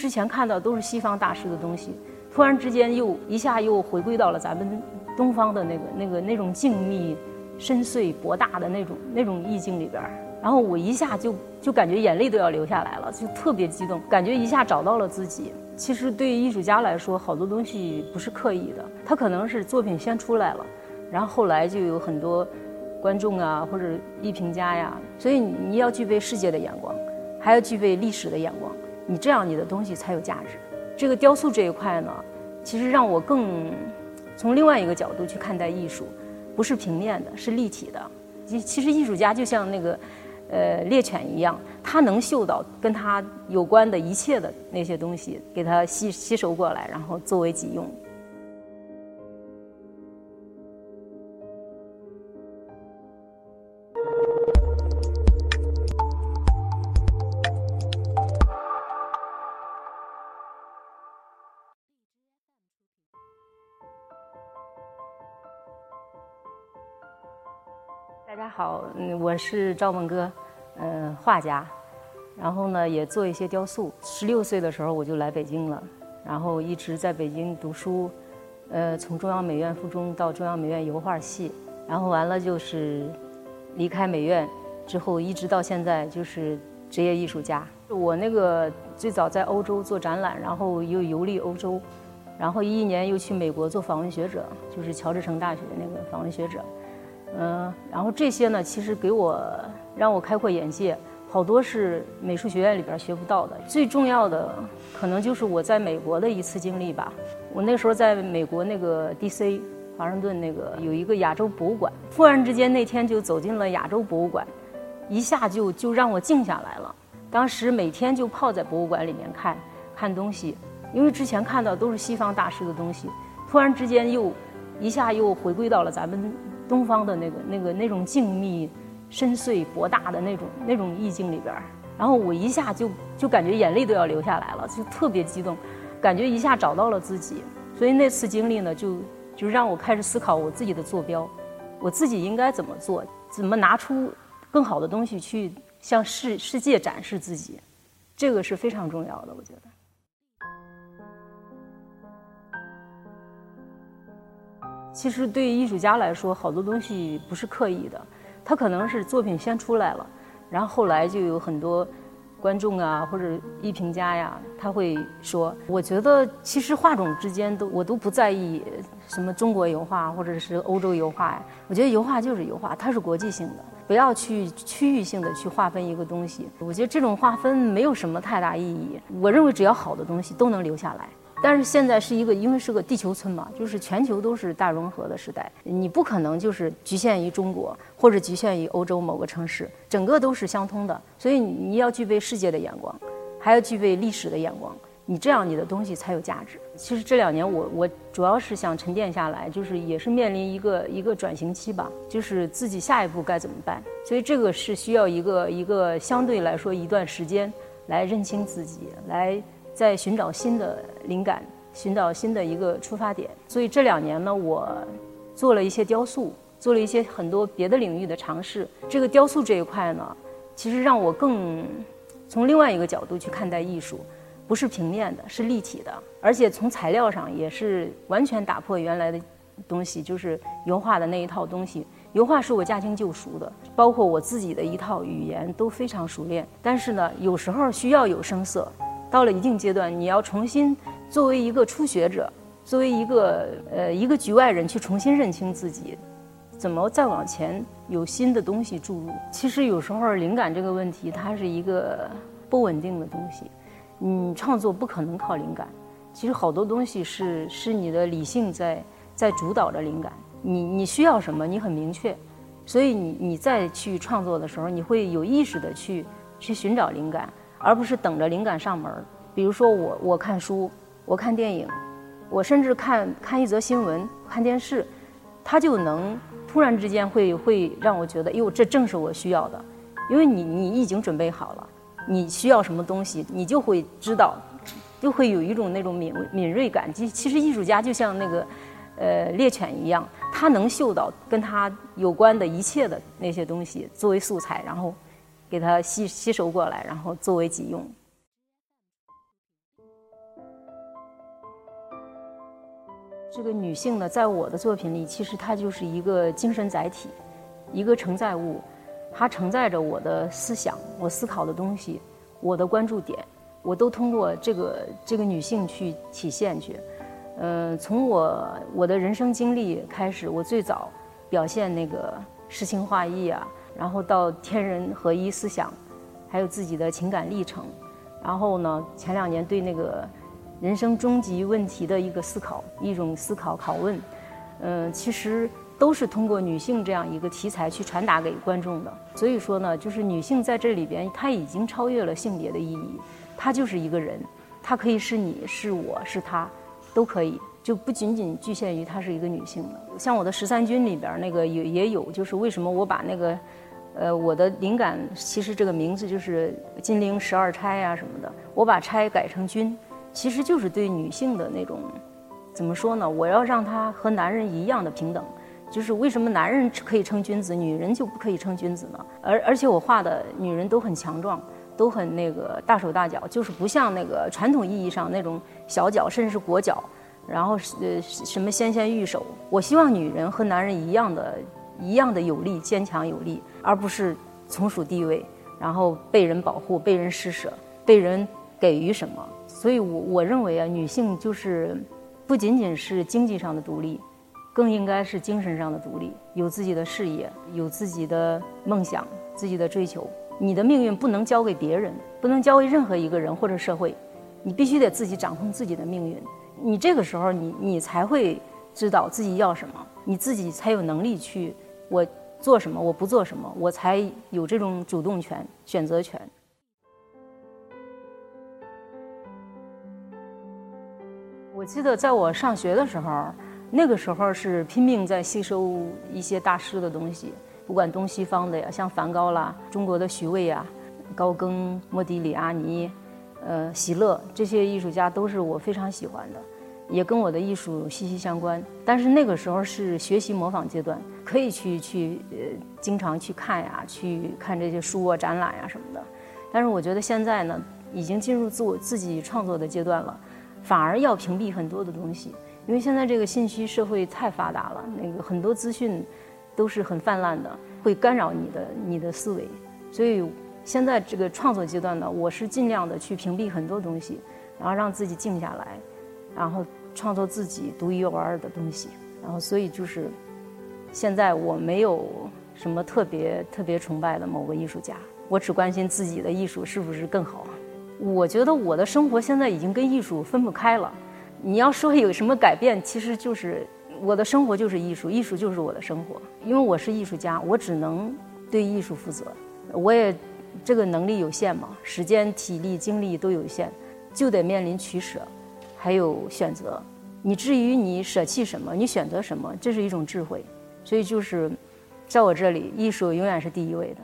之前看到都是西方大师的东西，突然之间又一下又回归到了咱们东方的那个那个那种静谧、深邃、博大的那种那种意境里边。然后我一下就就感觉眼泪都要流下来了，就特别激动，感觉一下找到了自己。其实对于艺术家来说，好多东西不是刻意的，他可能是作品先出来了，然后后来就有很多观众啊或者艺评家呀，所以你要具备世界的眼光，还要具备历史的眼光。你这样，你的东西才有价值。这个雕塑这一块呢，其实让我更从另外一个角度去看待艺术，不是平面的，是立体的。其实艺术家就像那个呃猎犬一样，他能嗅到跟他有关的一切的那些东西，给他吸吸收过来，然后作为己用。大家好，嗯，我是赵梦哥，嗯，画家，然后呢也做一些雕塑。十六岁的时候我就来北京了，然后一直在北京读书，呃，从中央美院附中到中央美院油画系，然后完了就是离开美院之后，一直到现在就是职业艺术家。我那个最早在欧洲做展览，然后又游历欧洲，然后一一年又去美国做访问学者，就是乔治城大学那个访问学者。嗯，然后这些呢，其实给我让我开阔眼界，好多是美术学院里边学不到的。最重要的，可能就是我在美国的一次经历吧。我那时候在美国那个 D.C. 华盛顿那个有一个亚洲博物馆，突然之间那天就走进了亚洲博物馆，一下就就让我静下来了。当时每天就泡在博物馆里面看看东西，因为之前看到都是西方大师的东西，突然之间又一下又回归到了咱们。东方的那个、那个、那种静谧、深邃、博大的那种、那种意境里边，然后我一下就就感觉眼泪都要流下来了，就特别激动，感觉一下找到了自己。所以那次经历呢，就就让我开始思考我自己的坐标，我自己应该怎么做，怎么拿出更好的东西去向世世界展示自己，这个是非常重要的，我觉得。其实对于艺术家来说，好多东西不是刻意的，他可能是作品先出来了，然后后来就有很多观众啊或者艺评家呀，他会说：“我觉得其实画种之间都我都不在意什么中国油画或者是欧洲油画呀，我觉得油画就是油画，它是国际性的，不要去区域性的去划分一个东西。我觉得这种划分没有什么太大意义。我认为只要好的东西都能留下来。”但是现在是一个，因为是个地球村嘛，就是全球都是大融合的时代，你不可能就是局限于中国或者局限于欧洲某个城市，整个都是相通的。所以你要具备世界的眼光，还要具备历史的眼光，你这样你的东西才有价值。其实这两年我我主要是想沉淀下来，就是也是面临一个一个转型期吧，就是自己下一步该怎么办。所以这个是需要一个一个相对来说一段时间来认清自己来。在寻找新的灵感，寻找新的一个出发点。所以这两年呢，我做了一些雕塑，做了一些很多别的领域的尝试。这个雕塑这一块呢，其实让我更从另外一个角度去看待艺术，不是平面的，是立体的，而且从材料上也是完全打破原来的东西，就是油画的那一套东西。油画是我驾轻就熟的，包括我自己的一套语言都非常熟练。但是呢，有时候需要有声色。到了一定阶段，你要重新作为一个初学者，作为一个呃一个局外人去重新认清自己，怎么再往前有新的东西注入？其实有时候灵感这个问题，它是一个不稳定的东西。你创作不可能靠灵感，其实好多东西是是你的理性在在主导着灵感。你你需要什么，你很明确，所以你你再去创作的时候，你会有意识的去去寻找灵感。而不是等着灵感上门儿。比如说我，我看书，我看电影，我甚至看看一则新闻，看电视，它就能突然之间会会让我觉得，哟，这正是我需要的。因为你你已经准备好了，你需要什么东西，你就会知道，就会有一种那种敏敏锐感。其其实艺术家就像那个呃猎犬一样，他能嗅到跟他有关的一切的那些东西作为素材，然后。给它吸吸收过来，然后作为己用。这个女性呢，在我的作品里，其实她就是一个精神载体，一个承载物，她承载着我的思想、我思考的东西、我的关注点，我都通过这个这个女性去体现去。呃，从我我的人生经历开始，我最早表现那个诗情画意啊。然后到天人合一思想，还有自己的情感历程，然后呢，前两年对那个。人生终极问题的一个思考，一种思考拷问，嗯，其实都是通过女性这样一个题材去传达给观众的。所以说呢，就是女性在这里边，她已经超越了性别的意义，她就是一个人，她可以是你是我是她，都可以，就不仅仅局限于她是一个女性的。像我的十三军里边那个也也有，就是为什么我把那个，呃，我的灵感其实这个名字就是金陵十二钗啊什么的，我把钗改成军。其实就是对女性的那种，怎么说呢？我要让她和男人一样的平等，就是为什么男人可以称君子，女人就不可以称君子呢？而而且我画的女人都很强壮，都很那个大手大脚，就是不像那个传统意义上那种小脚，甚至是裹脚，然后呃什么纤纤玉手。我希望女人和男人一样的，一样的有力、坚强有力，而不是从属地位，然后被人保护、被人施舍、被人给予什么。所以，我我认为啊，女性就是不仅仅是经济上的独立，更应该是精神上的独立，有自己的事业，有自己的梦想，自己的追求。你的命运不能交给别人，不能交给任何一个人或者社会，你必须得自己掌控自己的命运。你这个时候，你你才会知道自己要什么，你自己才有能力去我做什么，我不做什么，我才有这种主动权、选择权。我记得在我上学的时候，那个时候是拼命在吸收一些大师的东西，不管东西方的呀，像梵高啦，中国的徐渭呀，高更、莫迪里阿尼，呃，喜乐这些艺术家都是我非常喜欢的，也跟我的艺术息息相关。但是那个时候是学习模仿阶段，可以去去呃经常去看呀，去看这些书啊、展览呀什么的。但是我觉得现在呢，已经进入自我自己创作的阶段了。反而要屏蔽很多的东西，因为现在这个信息社会太发达了，那个很多资讯都是很泛滥的，会干扰你的你的思维。所以现在这个创作阶段呢，我是尽量的去屏蔽很多东西，然后让自己静下来，然后创作自己独一无二的东西。然后所以就是现在我没有什么特别特别崇拜的某个艺术家，我只关心自己的艺术是不是更好。我觉得我的生活现在已经跟艺术分不开了。你要说有什么改变，其实就是我的生活就是艺术，艺术就是我的生活。因为我是艺术家，我只能对艺术负责。我也这个能力有限嘛，时间、体力、精力都有限，就得面临取舍，还有选择。你至于你舍弃什么，你选择什么，这是一种智慧。所以就是，在我这里，艺术永远是第一位的。